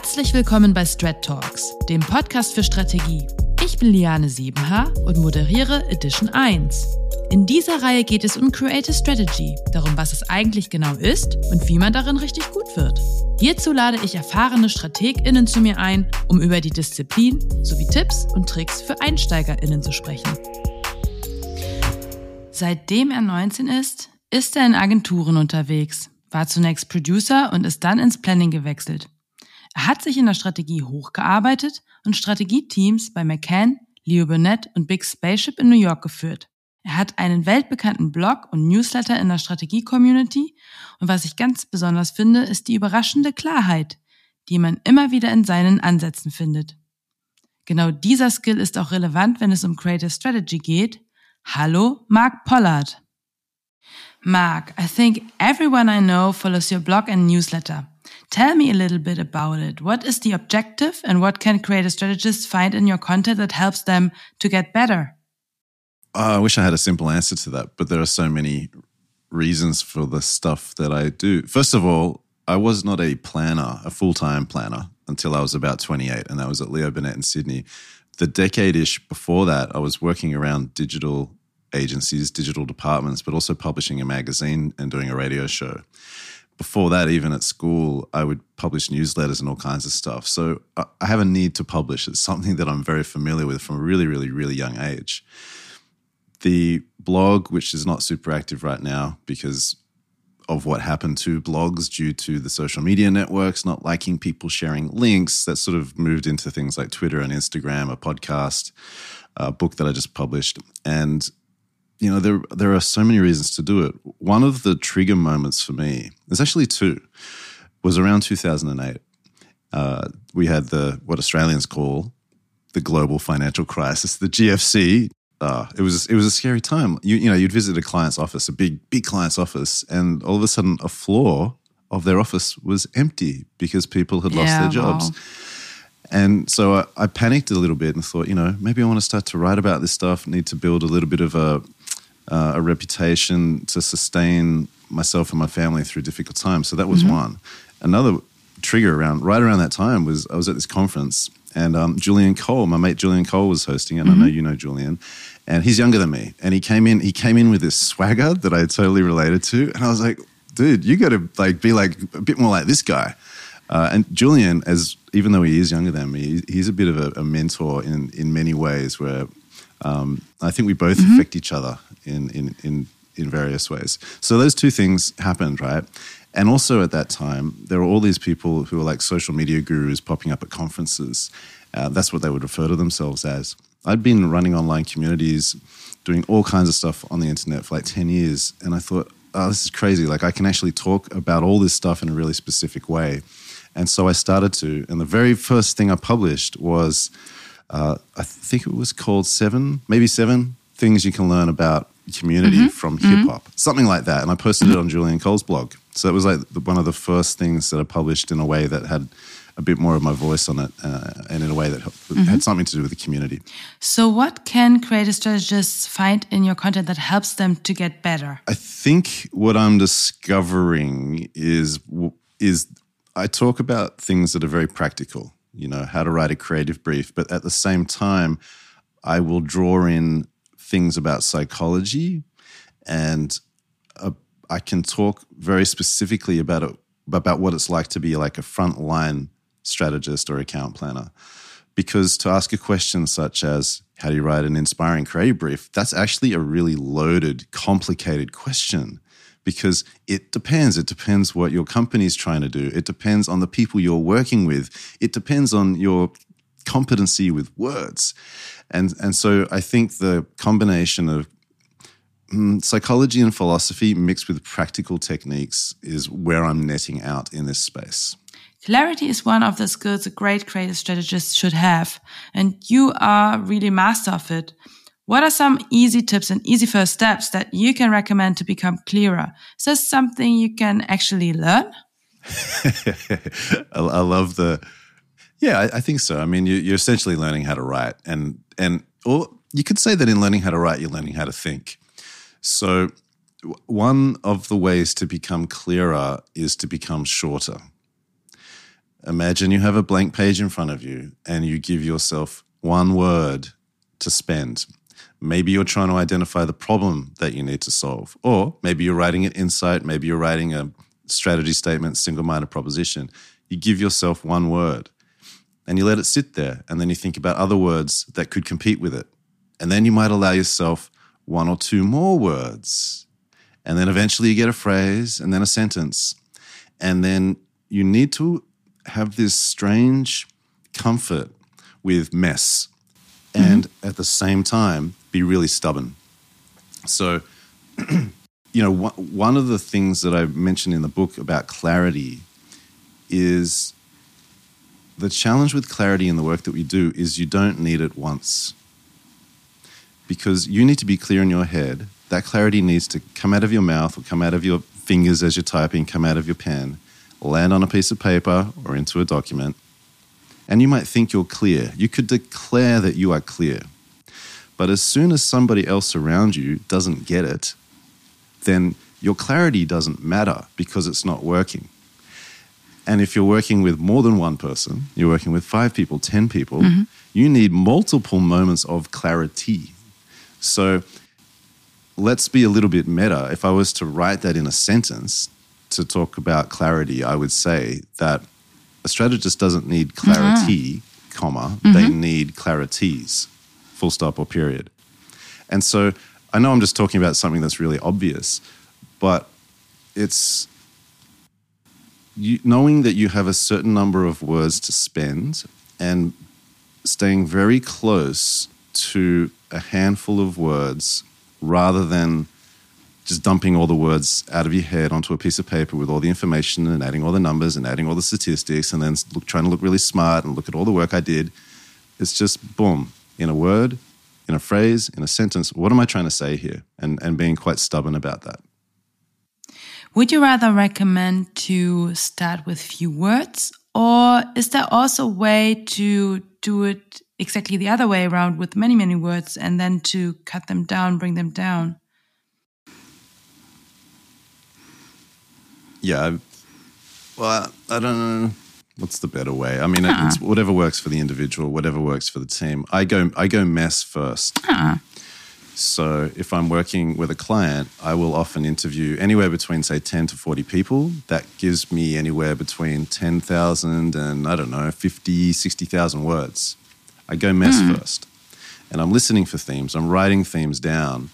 Herzlich willkommen bei Strat Talks, dem Podcast für Strategie. Ich bin Liane Siebenhaar und moderiere Edition 1. In dieser Reihe geht es um Creative Strategy, darum, was es eigentlich genau ist und wie man darin richtig gut wird. Hierzu lade ich erfahrene StrategInnen zu mir ein, um über die Disziplin sowie Tipps und Tricks für EinsteigerInnen zu sprechen. Seitdem er 19 ist, ist er in Agenturen unterwegs, war zunächst Producer und ist dann ins Planning gewechselt. Er hat sich in der Strategie hochgearbeitet und Strategieteams bei McCann, Leo Burnett und Big Spaceship in New York geführt. Er hat einen weltbekannten Blog und Newsletter in der Strategie-Community und was ich ganz besonders finde, ist die überraschende Klarheit, die man immer wieder in seinen Ansätzen findet. Genau dieser Skill ist auch relevant, wenn es um Creative Strategy geht. Hallo, Mark Pollard. Mark, I think everyone I know follows your blog and newsletter. Tell me a little bit about it. What is the objective and what can creative strategists find in your content that helps them to get better? I wish I had a simple answer to that, but there are so many reasons for the stuff that I do. First of all, I was not a planner, a full time planner, until I was about 28, and that was at Leo Burnett in Sydney. The decade ish before that, I was working around digital agencies, digital departments, but also publishing a magazine and doing a radio show. Before that, even at school, I would publish newsletters and all kinds of stuff. So I have a need to publish. It's something that I'm very familiar with from a really, really, really young age. The blog, which is not super active right now because of what happened to blogs due to the social media networks not liking people sharing links, that sort of moved into things like Twitter and Instagram, a podcast, a book that I just published. And you know, there there are so many reasons to do it. One of the trigger moments for me, there's actually two, was around 2008. Uh, we had the what Australians call the global financial crisis, the GFC. Uh, it was it was a scary time. You you know, you'd visit a client's office, a big big client's office, and all of a sudden, a floor of their office was empty because people had lost Yeah, their jobs. wow. And so I, I panicked a little bit and thought, you know, maybe I want to start to write about this stuff. Need to build a little bit of a uh, a reputation to sustain myself and my family through difficult times. So that was one. Another trigger around right around that time was I was at this conference and um, Julian Cole, my mate Julian Cole was hosting, and I know you know Julian, and he's younger than me, and he came in he came in with this swagger that I totally related to, and I was like, dude, you got to like be like a bit more like this guy. Uh, and Julian, as even though he is younger than me, he's a bit of a, a mentor in in many ways. Where um, I think we both affect each other in in in in various ways. So those two things happened, right? And also at that time, there were all these people who were like social media gurus popping up at conferences. Uh, that's what they would refer to themselves as. I'd been running online communities, doing all kinds of stuff on the internet for like 10 years. And I thought, oh, this is crazy. Like, I can actually talk about all this stuff in a really specific way. And so I started to. And the very first thing I published was, uh, I think it was called Seven, maybe Seven Things You Can Learn About Community from Hip Hop, something like that. And I posted it on Julian Cole's blog. So it was like the, one of the first things that I published in a way that had a bit more of my voice on it uh, and in a way that helped, had something to do with the community. So, what can creative strategists find in your content that helps them to get better? I think what I'm discovering is is I talk about things that are very practical. You know, how to write a creative brief, but at the same time, I will draw in things about psychology, and uh, I can talk very specifically about it about what it's like to be like a frontline strategist or account planner. Because to ask a question such as, how do you write an inspiring creative brief? That's actually a really loaded, complicated question because it depends. It depends what your company is trying to do. It depends on the people you're working with. It depends on your competency with words. And, and so I think the combination of mm, psychology and philosophy mixed with practical techniques is where I'm netting out in this space. Clarity is one of the skills a great creative strategist should have, and you are really master of it. What are some easy tips and easy first steps that you can recommend to become clearer? Is this something you can actually learn? I, I love the. Yeah, I, I think so. I mean, you, you're essentially learning how to write, and and or you could say that in learning how to write, you're learning how to think. So, one of the ways to become clearer is to become shorter. Imagine you have a blank page in front of you and you give yourself one word to spend. Maybe you're trying to identify the problem that you need to solve, or maybe you're writing an insight, maybe you're writing a strategy statement, single minded proposition. You give yourself one word and you let it sit there, and then you think about other words that could compete with it. And then you might allow yourself one or two more words. And then eventually you get a phrase and then a sentence. And then you need to have this strange comfort with mess and mm-hmm. at the same time be really stubborn. So, you know, one of the things that I mentioned in the book about clarity is the challenge with clarity in the work that we do is you don't need it once. Because you need to be clear in your head. That clarity needs to come out of your mouth or come out of your fingers as you're typing, come out of your pen land on a piece of paper or into a document, and you might think you're clear. You could declare that you are clear. But as soon as somebody else around you doesn't get it, then your clarity doesn't matter because it's not working. And if you're working with more than one person, you're working with five people, 10 people, mm-hmm. you need multiple moments of clarity. So let's be a little bit meta. If I was to write that in a sentence, to talk about clarity, I would say that a strategist doesn't need clarity, mm-hmm. comma, mm-hmm. they need clarities, full stop or period. And so I know I'm just talking about something that's really obvious, but it's you, knowing that you have a certain number of words to spend and staying very close to a handful of words rather than just dumping all the words out of your head onto a piece of paper with all the information and adding all the numbers and adding all the statistics and then look, trying to look really smart and look at all the work I did. It's just boom, in a word, in a phrase, in a sentence. What am I trying to say here? And, and being quite stubborn about that. Would you rather recommend to start with few words, or is there also a way to do it exactly the other way around with many, many words and then to cut them down, bring them down? Yeah, well, I, I, don't know what's the better way. I mean, it's whatever works for the individual, whatever works for the team. I go, I go mess 1st uh-uh. So if I'm working with a client, I will often interview anywhere between say 10 to 40 people. That gives me anywhere between 10,000 and I don't know, 50, 60,000 words. I go mess mm. first. And I'm listening for themes. I'm writing themes down,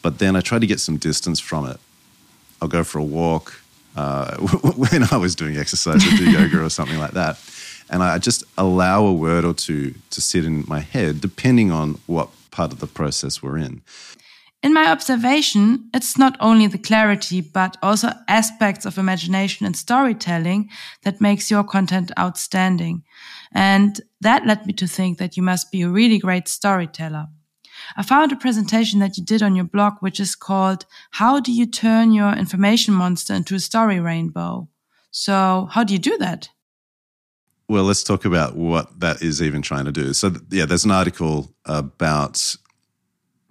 but then I try to get some distance from it. I'll go for a walk uh, when I was doing exercise or do yoga or something like that. And I just allow a word or two to sit in my head, depending on what part of the process we're in. In my observation, it's not only the clarity, but also aspects of imagination and storytelling that makes your content outstanding. And that led me to think that you must be a really great storyteller. I found a presentation that you did on your blog, which is called How Do You Turn Your Information Monster into a Story Rainbow? So, how do you do that? Well, let's talk about what that is even trying to do. So, yeah, there's an article about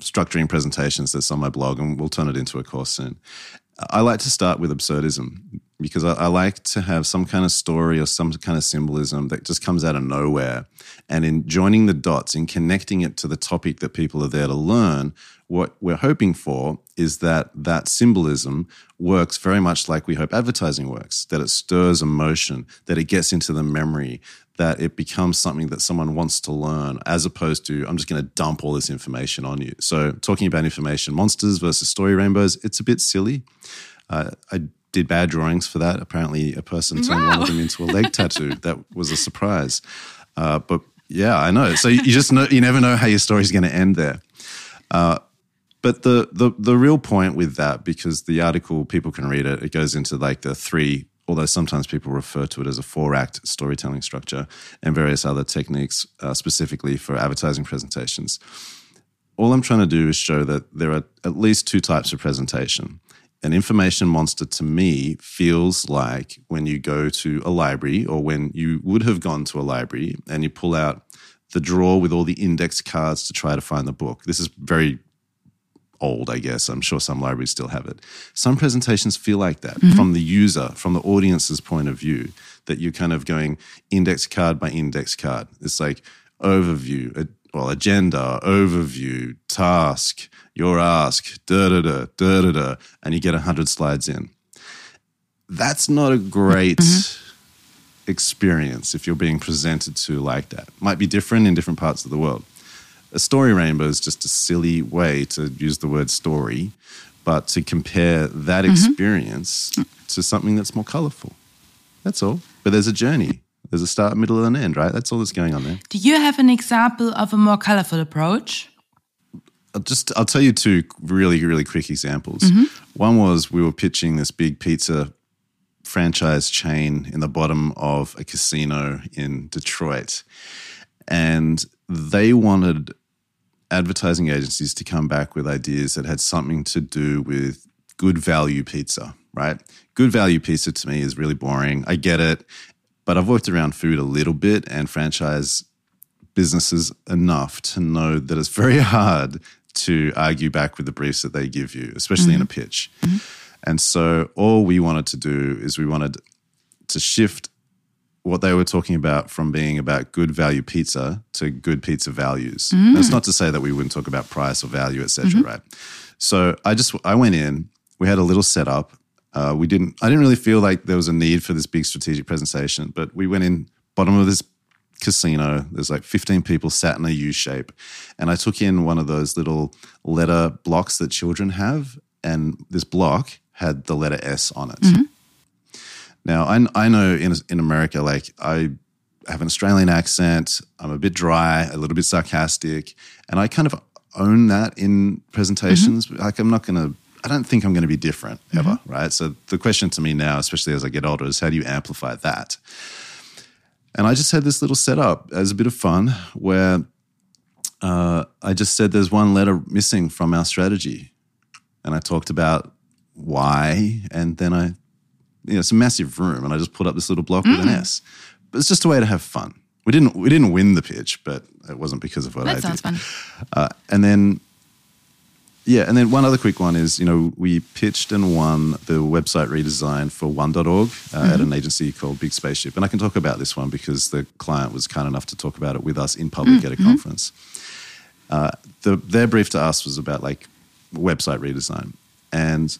structuring presentations that's on my blog, and we'll turn it into a course soon. I like to start with absurdism because I, I, like to have some kind of story or some kind of symbolism that just comes out of nowhere. And in joining the dots, in connecting it to the topic that people are there to learn, what we're hoping for is that that symbolism works very much like we hope advertising works, that it stirs emotion, that it gets into the memory, that it becomes something that someone wants to learn, as opposed to, I'm just going to dump all this information on you. So, talking about information monsters versus story rainbows, it's a bit silly. Uh, I did bad drawings for that. Apparently, a person turned wow. one of them into a leg tattoo. That was a surprise. Uh, but yeah, I know. So you just know you never know how your story's going to end there. Uh, but the, the the real point with that, because the article people can read it, it goes into like the three. Although sometimes people refer to it as a four act storytelling structure and various other techniques uh, specifically for advertising presentations. All I'm trying to do is show that there are at least two types of presentation an information monster to me feels like when you go to a library or when you would have gone to a library and you pull out the drawer with all the index cards to try to find the book. This is very old, I guess. I'm sure some libraries still have it. Some presentations feel like that mm-hmm. from the user, from the audience's point of view. that you're kind of going index card by index card. It's like overview, a, well, agenda, overview, task, your ask, da da da da da da, and you get hundred slides in. That's not a great mm-hmm. experience if you're being presented to like that. Might be different in different parts of the world. A story rainbow is just a silly way to use the word story, but to compare that mm-hmm. experience to something that's more colorful. That's all. But there's a journey. There's a start, middle, and end, right? That's all that's going on there. Do you have an example of a more colorful approach? I'll just I'll tell you two really really quick examples. Mm-hmm. One was we were pitching this big pizza franchise chain in the bottom of a casino in Detroit, and they wanted advertising agencies to come back with ideas that had something to do with good value pizza. Right, good value pizza to me is really boring. I get it, but I've worked around food a little bit and franchise businesses enough to know that it's very hard to argue back with the briefs that they give you, especially mm-hmm. in a mm-hmm. pitch. Mm-hmm. And so all we wanted to do is we wanted to shift what they were talking about from being about good value pizza to good pizza values. Mm. That's not to say that we wouldn't talk about price or value, etc. Mm-hmm. Right? So I just I went in. We had a little setup. Uh, we didn't. I didn't really feel like there was a need for this big strategic presentation, but we went in bottom of this casino. There's like 15 people sat in a U shape. And I took in one of those little letter blocks that children have. And this block had the letter S on it. Mm-hmm. Now, I, I know in, in America, like I have an Australian accent, I'm a bit dry, a little bit sarcastic, and I kind of own that in presentations. Mm-hmm. Like, I'm not going to, I don't think I'm going to be different ever, mm-hmm. right? So the question to me now, especially as I get older, is how do you amplify that? And I just had this little setup as a bit of fun where uh, I just said there's one letter missing from our strategy. And I talked about why. And then I, you know, it's a massive room. And I just put up this little block mm. with an mm. S. But it's just a way to have fun. We didn't, we didn't win the pitch, but it wasn't because of what that I sounds did. Fun. Uh, and then yeah, and then one other quick one is, you know, we pitched and won the website redesign for one.org uh, mm-hmm. at an agency called Big Spaceship. And I can talk about this one because the client was kind enough to talk about it with us in public mm-hmm. at a mm-hmm. conference. Uh, the, their brief to us was about like website redesign. And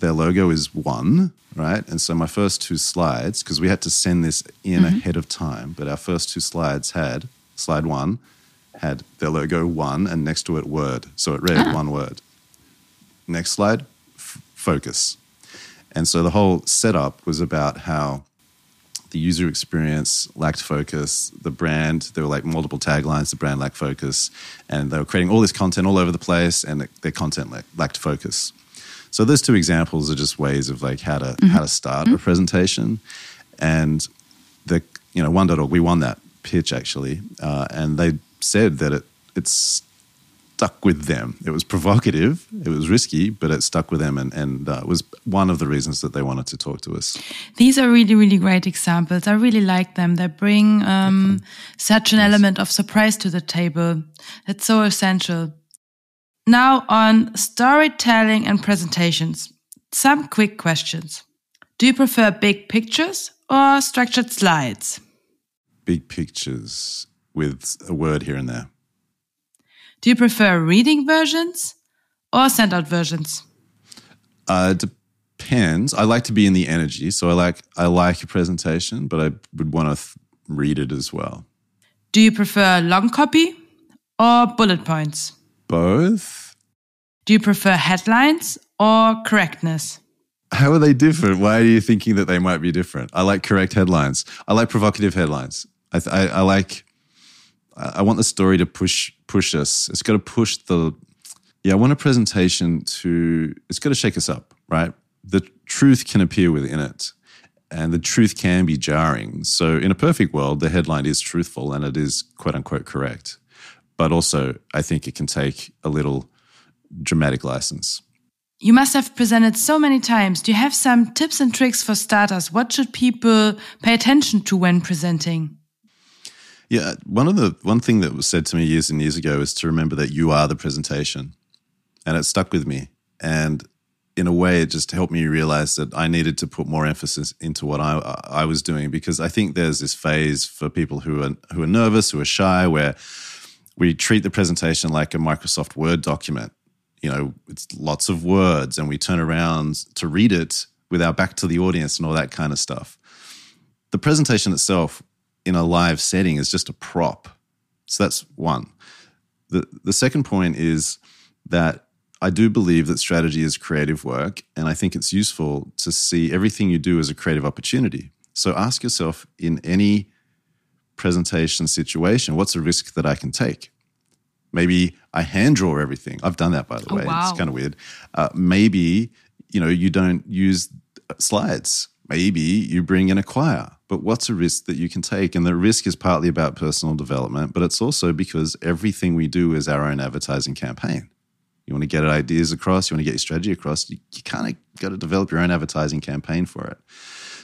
their logo is one, right? And so my first two slides, because we had to send this in mm-hmm. ahead of time, but our first two slides had slide one had their logo one and next to it word. So it read ah. one word. Next slide, F- focus. And so the whole setup was about how the user experience lacked focus. The brand, there were like multiple taglines, the brand lacked focus. And they were creating all this content all over the place, and their content lacked focus. So those two examples are just ways of like how to mm-hmm. how to start mm-hmm. a presentation. And the you know one.org we won that pitch actually, uh, and they said that it it's stuck with them. It was provocative, it was risky, but it stuck with them and, and uh, was one of the reasons that they wanted to talk to us. These are really, really great examples. I really like them. They bring um, such an element of surprise to the table. It's so essential. Now, on storytelling and presentations, some quick questions. Do you prefer big pictures or structured slides? Big pictures with a word here and there. Do you prefer reading versions or sent out versions? Uh, depends. I like to be in the energy, so I like I like a presentation, but I would want to th- read it as well. Do you prefer long copy or bullet points? Both. Do you prefer headlines or correctness? How are they different? Why are you thinking that they might be different? I like correct headlines. I like provocative headlines. I, th- I, I like I want the story to push push us. It's got to push the yeah. I want a presentation to. It's got to shake us up, right? The truth can appear within it, and the truth can be jarring. So, in a perfect world, the headline is truthful and it is quote unquote correct. But also, I think it can take a little dramatic license. You must have presented so many times. Do you have some tips and tricks for starters? What should people pay attention to when presenting? Yeah, one of the one thing that was said to me years and years ago is to remember that you are the presentation, and it stuck with me. And in a way, it just helped me realize that I needed to put more emphasis into what I I was doing because I think there's this phase for people who are who are nervous, who are shy, where we treat the presentation like a Microsoft Word document. You know, it's lots of words, and we turn around to read it with our back to the audience and all that kind of stuff. The presentation itself in a live setting is just a prop. So that's one. The the second point is that I do believe that strategy is creative work, and I think it's useful to see everything you do as a creative opportunity. So ask yourself in any presentation situation, what's a risk that I can take? Maybe I hand draw everything. I've done that, by the Oh, way. wow. It's kind of weird. Uh, maybe you know you don't use slides. Maybe you bring in a choir. But what's a risk that you can take? And the risk is partly about personal development, but it's also because everything we do is our own advertising campaign. You want to get ideas across, you want to get your strategy across, you, you kind of got to develop your own advertising campaign for it.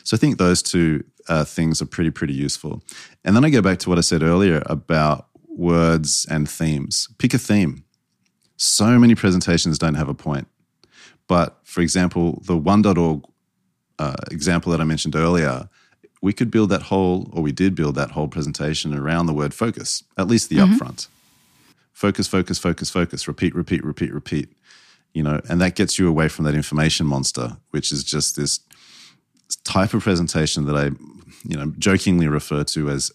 So I think those two uh, things are pretty, pretty useful. And then I go back to what I said earlier about words and themes. Pick a theme. So many presentations don't have a point. But for example, the one.org uh, example that I mentioned earlier, we could build that whole, or we did build that whole presentation around the word focus, at least the mm-hmm. upfront. Focus, focus, focus, focus, repeat, repeat, repeat, repeat. You know, and that gets you away from that information monster, which is just this type of presentation that I, you know, jokingly refer to as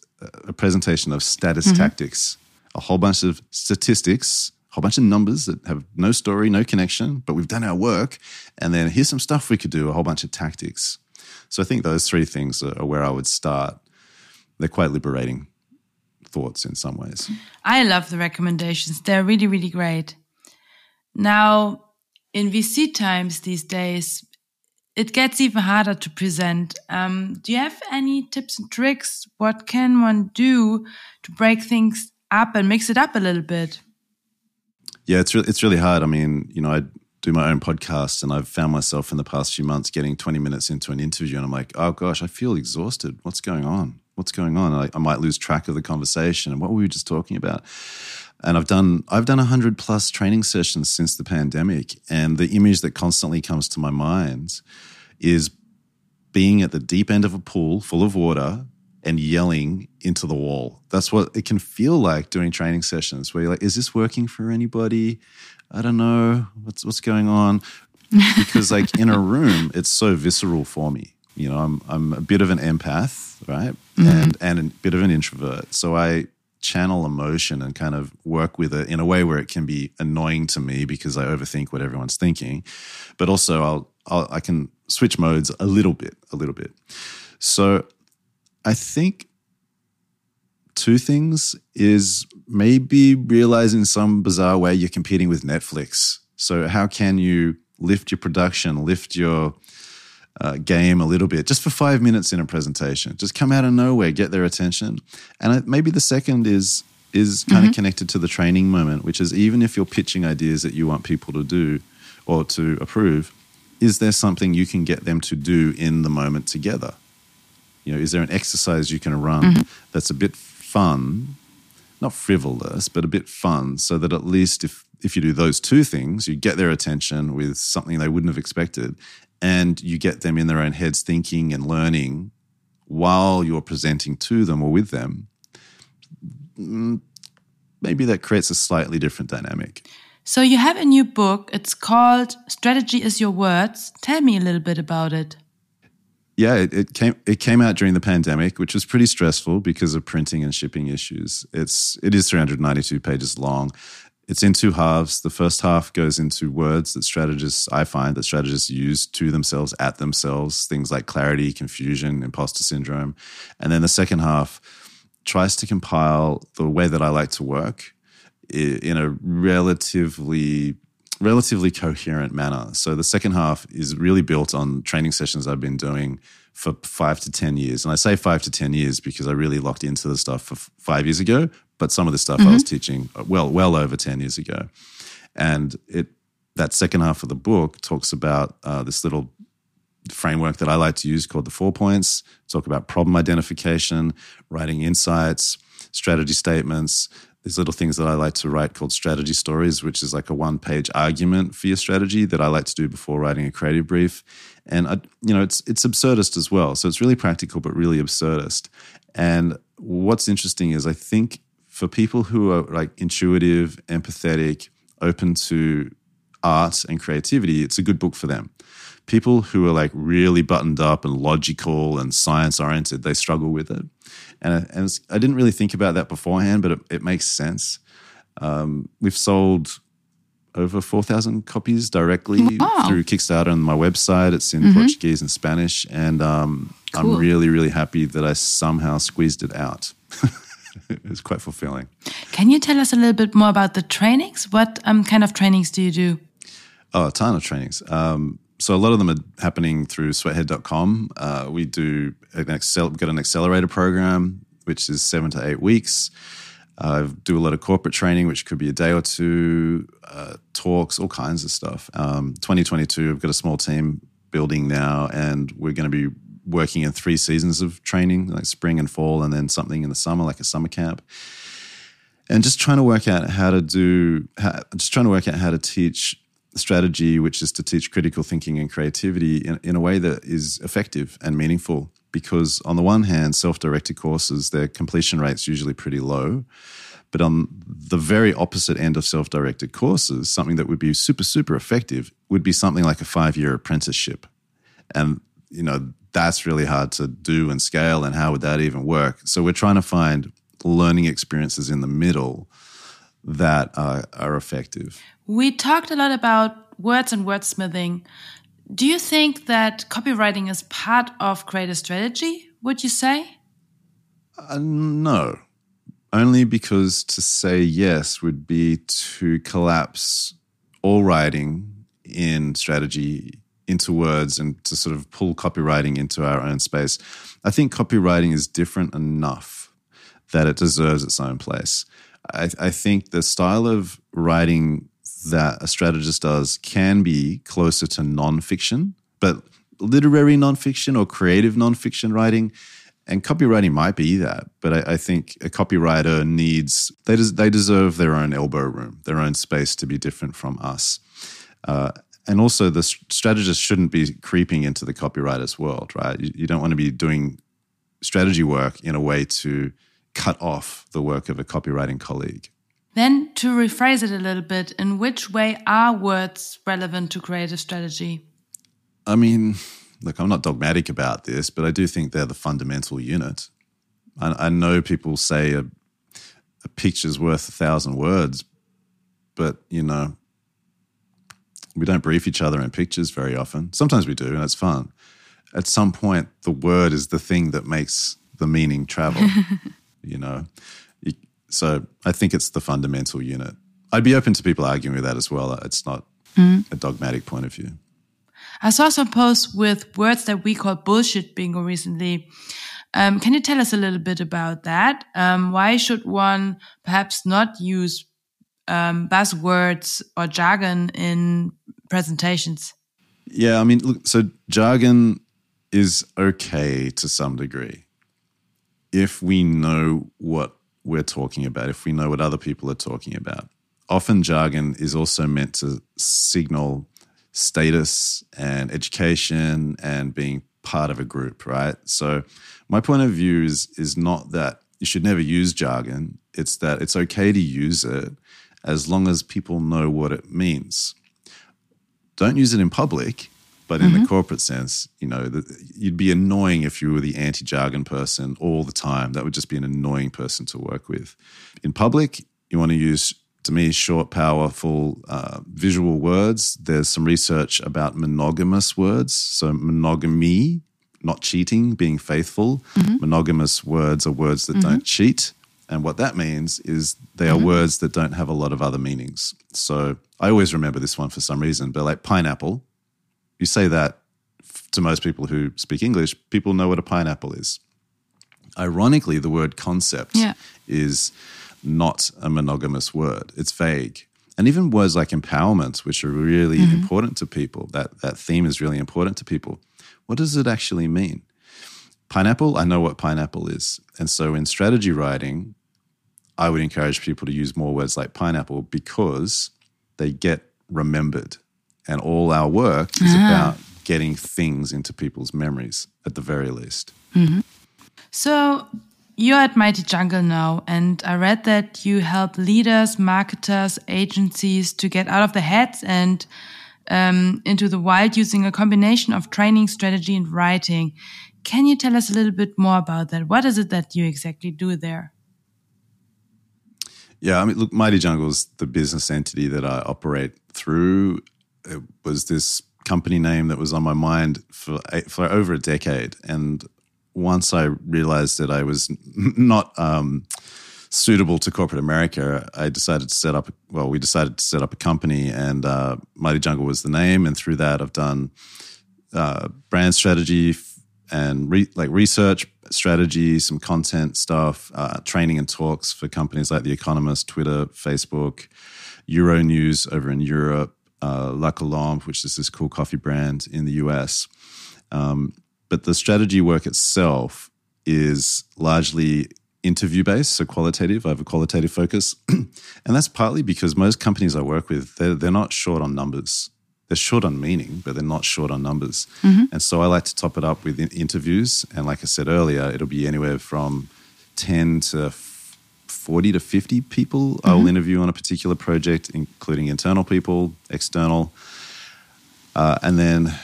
a presentation of status mm-hmm. tactics. A whole bunch of statistics, a whole bunch of numbers that have no story, no connection, but we've done our work. And then here's some stuff we could do, a whole bunch of tactics. So I think those three things are where I would start. They're quite liberating thoughts in some ways. I love the recommendations. They're really, really great. Now, in VC times these days, it gets even harder to present. Um, do you have any tips and tricks? What can one do to break things up and mix it up a little bit? Yeah, it's really, it's really hard. I mean, you know, I do my own podcast, and I've found myself in the past few months getting 20 minutes into an interview, and I'm like, oh gosh, I feel exhausted. What's going on? What's going on? I, I might lose track of the conversation, and what were we just talking about? And I've done I've done 100 plus training sessions since the pandemic, and the image that constantly comes to my mind is being at the deep end of a pool full of water and yelling into the wall. That's what it can feel like doing training sessions where you're like, is this working for anybody? I don't know. What's what's going on? Because like in a room, it's so visceral for me. You know, I'm I'm a bit of an empath, right? Mm-hmm. And and a bit of an introvert. So I channel emotion and kind of work with it in a way where it can be annoying to me because I overthink what everyone's thinking. But also I'll, I'll I can switch modes a little bit, a little bit. So I think two things is maybe realize in some bizarre way you're competing with Netflix. So how can you lift your production, lift your uh, game a little bit, just for five minutes in a presentation? Just come out of nowhere, get their attention. And I, maybe the second is is kind of connected to the training moment, which is even if you're pitching ideas that you want people to do or to approve, is there something you can get them to do in the moment together? You know, is there an exercise you can run that's a bit fun, not frivolous, but a bit fun, so that at least if if you do those two things, you get their attention with something they wouldn't have expected, and you get them in their own heads thinking and learning while you're presenting to them or with them. mm, Maybe that creates a slightly different dynamic. So you have a new book. It's called Strategy is Your Words. Tell me a little bit about it. Yeah, it, it came it came out during the pandemic, which was pretty stressful because of printing and shipping issues. It's it is 392 pages long. It's in two halves. The first half goes into words that strategists I find that strategists use to themselves at themselves, things like clarity, confusion, imposter syndrome. And then the second half tries to compile the way that I like to work in a relatively relatively coherent manner. So the second half is really built on training sessions I've been doing for five to 10 years. And I say five to 10 years because I really locked into the stuff for f- five years ago, but some of the stuff I was teaching uh, well, well over 10 years ago. And it, that second half of the book talks about uh, this little framework that I like to use called the four points. Talk about problem identification, writing insights, strategy statements. These little things that I like to write called strategy stories, which is like a one page argument for your strategy that I like to do before writing a creative brief. And I, you know, it's it's absurdist as well. So it's really practical, but really absurdist. And what's interesting is I think for people who are like intuitive, empathetic, open to art and creativity, it's a good book for them. People who are like really buttoned up and logical and science oriented, they struggle with it. And, and I didn't really think about that beforehand, but it, it makes sense. Um, we've sold over 4,000 copies directly wow. through Kickstarter on my website. It's in mm-hmm. Portuguese and Spanish. And um, cool. I'm really, really happy that I somehow squeezed it out. it was quite fulfilling. Can you tell us a little bit more about the trainings? What um, kind of trainings do you do? Oh, a ton of trainings. Um, so a lot of them are happening through sweathead.com. Uh, we do an excel, got an accelerator program, which is seven to eight weeks. I uh, do a lot of corporate training, which could be a day or two, uh, talks, all kinds of stuff. Um, 2022, I've got a small team building now, and we're going to be working in three seasons of training, like spring and fall, and then something in the summer, like a summer camp. And just trying to work out how to do, how, just trying to work out how to teach strategy, which is to teach critical thinking and creativity in, in a way that is effective and meaningful. Because on the one hand, self-directed courses, their completion rate's usually pretty low. But on the very opposite end of self directed courses, something that would be super, super effective would be something like a five year apprenticeship. And, you know, that's really hard to do and scale. And how would that even work? So we're trying to find learning experiences in the middle that are, are effective. We talked a lot about words and wordsmithing. Do you think that copywriting is part of creative strategy, would you say? Uh, no, only because to say yes would be to collapse all writing in strategy into words and to sort of pull copywriting into our own space. I think copywriting is different enough that it deserves its own place. I, I think the style of writing that a strategist does can be closer to nonfiction, but literary nonfiction or creative nonfiction writing and copywriting might be that, but I, I think a copywriter needs they des, they deserve their own elbow room, their own space to be different from us. Uh, and also, the strategist shouldn't be creeping into the copywriter's world, right? You, you don't want to be doing strategy work in a way to cut off the work of a copywriting colleague. Then, to rephrase it a little bit, in which way are words relevant to creative strategy? I mean, look, I'm not dogmatic about this, but I do think they're the fundamental unit. I, I know people say a, a picture's worth a thousand words, but you know, we don't brief each other in pictures very often. Sometimes we do, and it's fun. At some point, the word is the thing that makes the meaning travel. you know, so I think it's the fundamental unit. I'd be open to people arguing with that as well. It's not mm. a dogmatic point of view. I saw some posts with words that we call bullshit bingo recently. Um, can you tell us a little bit about that? Um, why should one perhaps not use um, buzzwords or jargon in presentations? Yeah, I mean, look, so jargon is okay to some degree if we know what we're talking about, if we know what other people are talking about. Often, jargon is also meant to signal status and education and being part of a group, right? So my point of view is is not that you should never use jargon. It's that it's okay to use it as long as people know what it means. Don't use it in public, but in mm-hmm. the corporate sense, you know, the, you'd be annoying if you were the anti-jargon person all the time. That would just be an annoying person to work with. In public, you want to use to me, short, powerful uh, visual words. There's some research about monogamous words. So, monogamy, not cheating, being faithful. Mm-hmm. Monogamous words are words that mm-hmm. don't cheat. And what that means is they are mm-hmm. words that don't have a lot of other meanings. So, I always remember this one for some reason, but like pineapple, you say that to most people who speak English, people know what a pineapple is. Ironically, the word concept yeah. is not a monogamous word. It's vague. And even words like empowerment, which are really mm-hmm. important to people, that, that theme is really important to people. What does it actually mean? Pineapple, I know what pineapple is. And so in strategy writing, I would encourage people to use more words like pineapple because they get remembered. And all our work is Ah. about getting things into people's memories at the very least. So you're at Mighty Jungle now, and I read that you help leaders, marketers, agencies to get out of their heads and um, into the wild using a combination of training, strategy, and writing. Can you tell us a little bit more about that? What is it that you exactly do there? Yeah, I mean, look, Mighty Jungle is the business entity that I operate through. It was this company name that was on my mind for for over a decade, and once I realized that I was not um, suitable to corporate America, I decided to set up. Well, we decided to set up a company, and uh, Mighty Jungle was the name. And through that, I've done uh, brand strategy and re- like research strategy, some content stuff, uh, training and talks for companies like The Economist, Twitter, Facebook, Euronews over in Europe, uh, La Colombe, which is this cool coffee brand in the US. Um, but the strategy work itself is largely interview based, so qualitative. I have a qualitative focus. and that's partly because most companies I work with, they're, they're not short on numbers. They're short on meaning, but they're not short on numbers. And so I like to top it up with in- interviews. And like I said earlier, it'll be anywhere from 10 to 40 to 50 people I'll interview on a particular project, including internal people, external. Uh, and then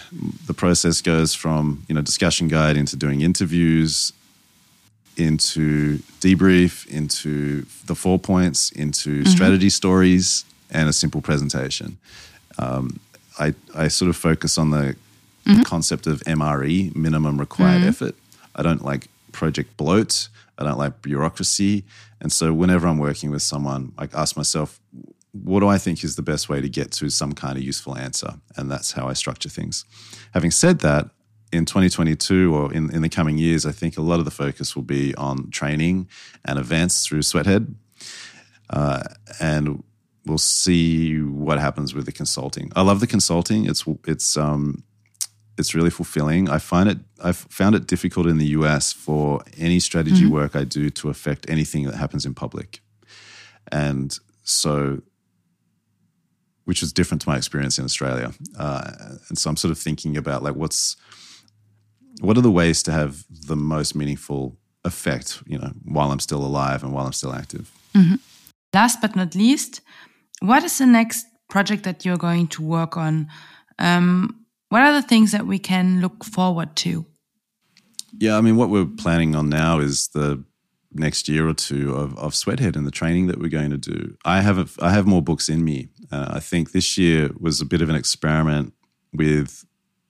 the process goes from you know discussion guide into doing interviews, into debrief, into the four points, into strategy stories, and a simple presentation. Um, I I sort of focus on the concept of MRE, minimum required effort. I don't like project bloat. I don't like bureaucracy. And so whenever I'm working with someone, I ask myself, what do I think is the best way to get to some kind of useful answer? And that's how I structure things. Having said that, in 2022 or in, in the coming years, I think a lot of the focus will be on training and events through Sweathead. Uh, and we'll see what happens with the consulting. I love the consulting. It's it's um, it's really fulfilling. I find it I've found it difficult in the US for any strategy work I do to affect anything that happens in public. And so which is different to my experience in Australia. Uh, and so I'm sort of thinking about like what's what are the ways to have the most meaningful effect, you know, while I'm still alive and while I'm still active. Last but not least, what is the next project that you're going to work on? Um, what are the things that we can look forward to? Yeah, I mean, what we're planning on now is the next year or two of, of Sweathead and the training that we're going to do. I have a, I have more books in me. Uh, I think this year was a bit of an experiment with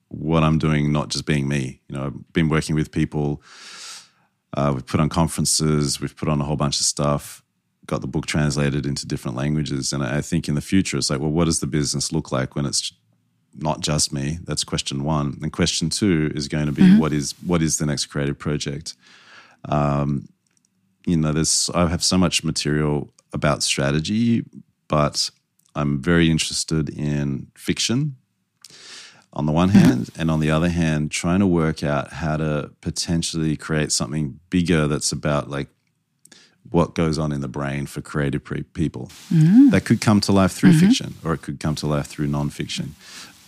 what I'm doing, not just being me. You know, I've been working with people. Uh, we've put on conferences. We've put on a whole bunch of stuff. Got the book translated into different languages, and I think in the future, it's like, well, what does the business look like when it's not just me. That's question one. And question two is going to be mm-hmm. what is what is the next creative project? Um, you know, there's I have so much material about strategy, but I'm very interested in fiction on the one mm-hmm. hand, and on the other hand, trying to work out how to potentially create something bigger that's about like what goes on in the brain for creative pre- people. Mm. That could come to life through mm-hmm. fiction or it could come to life through nonfiction.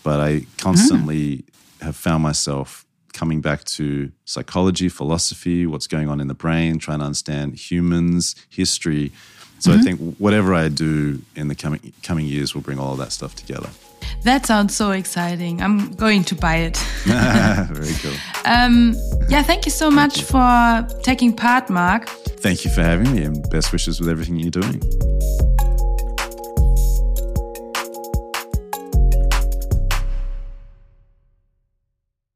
But I constantly have found myself coming back to psychology, philosophy, what's going on in the brain, trying to understand humans, history. So I think whatever I do in the coming coming years will bring all of that stuff together. That sounds so exciting. I'm going to buy it. Very cool. Um, yeah, thank you so much for taking part, Mark. Thank you for having me and best wishes with everything you're doing.